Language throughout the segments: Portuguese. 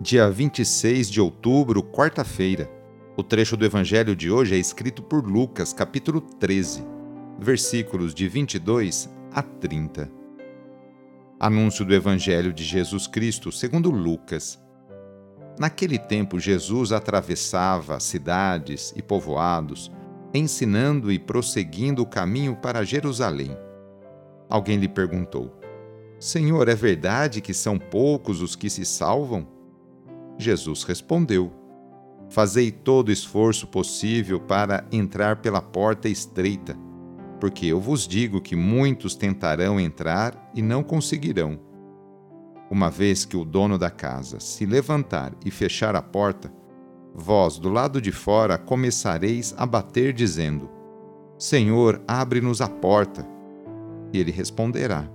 Dia 26 de outubro, quarta-feira. O trecho do evangelho de hoje é escrito por Lucas, capítulo 13, versículos de 22 a 30. Anúncio do evangelho de Jesus Cristo, segundo Lucas. Naquele tempo, Jesus atravessava cidades e povoados, ensinando e prosseguindo o caminho para Jerusalém. Alguém lhe perguntou: Senhor, é verdade que são poucos os que se salvam? Jesus respondeu: Fazei todo esforço possível para entrar pela porta estreita, porque eu vos digo que muitos tentarão entrar e não conseguirão. Uma vez que o dono da casa se levantar e fechar a porta, Vós, do lado de fora, começareis a bater, dizendo: Senhor, abre-nos a porta. E ele responderá: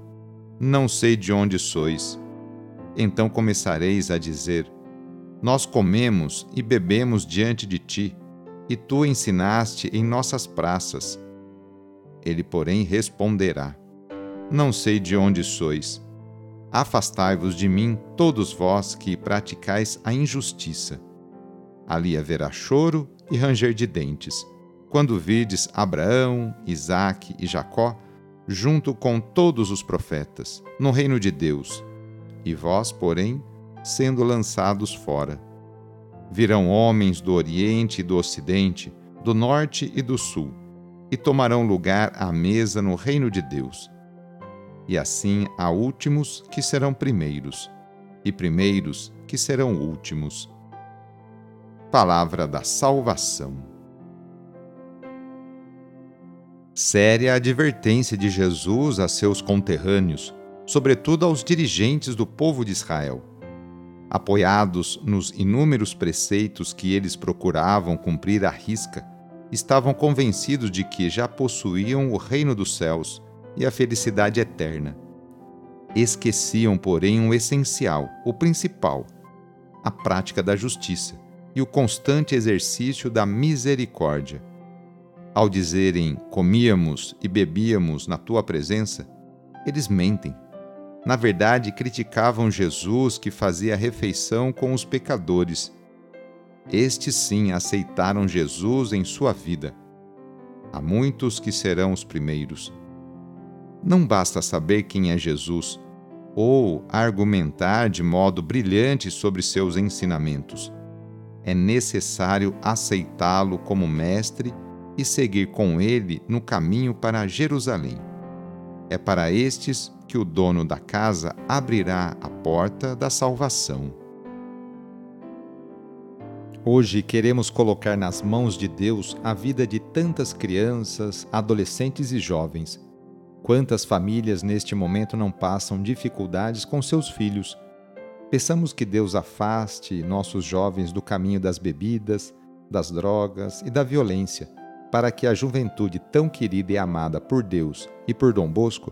Não sei de onde sois. Então começareis a dizer: Nós comemos e bebemos diante de ti, e tu ensinaste em nossas praças. Ele, porém, responderá: Não sei de onde sois. Afastai-vos de mim, todos vós que praticais a injustiça. Ali haverá choro e ranger de dentes, quando vides Abraão, Isaque e Jacó, junto com todos os profetas, no reino de Deus, e vós, porém, sendo lançados fora. Virão homens do Oriente e do Ocidente, do Norte e do Sul, e tomarão lugar à mesa no reino de Deus. E assim há últimos que serão primeiros, e primeiros que serão últimos palavra da salvação. Séria advertência de Jesus a seus conterrâneos, sobretudo aos dirigentes do povo de Israel. Apoiados nos inúmeros preceitos que eles procuravam cumprir à risca, estavam convencidos de que já possuíam o reino dos céus e a felicidade eterna. Esqueciam, porém, o essencial, o principal, a prática da justiça e o constante exercício da misericórdia. Ao dizerem comíamos e bebíamos na tua presença, eles mentem. Na verdade, criticavam Jesus que fazia refeição com os pecadores. Estes sim aceitaram Jesus em sua vida. Há muitos que serão os primeiros. Não basta saber quem é Jesus ou argumentar de modo brilhante sobre seus ensinamentos é necessário aceitá-lo como mestre e seguir com ele no caminho para Jerusalém. É para estes que o dono da casa abrirá a porta da salvação. Hoje queremos colocar nas mãos de Deus a vida de tantas crianças, adolescentes e jovens. Quantas famílias neste momento não passam dificuldades com seus filhos Peçamos que Deus afaste nossos jovens do caminho das bebidas, das drogas e da violência, para que a juventude tão querida e amada por Deus e por Dom Bosco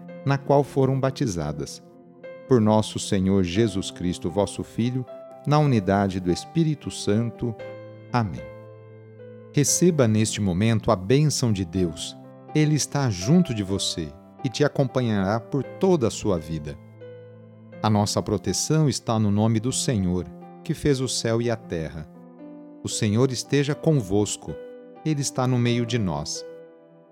na qual foram batizadas. Por nosso Senhor Jesus Cristo, vosso Filho, na unidade do Espírito Santo. Amém. Receba neste momento a bênção de Deus. Ele está junto de você e te acompanhará por toda a sua vida. A nossa proteção está no nome do Senhor, que fez o céu e a terra. O Senhor esteja convosco, Ele está no meio de nós.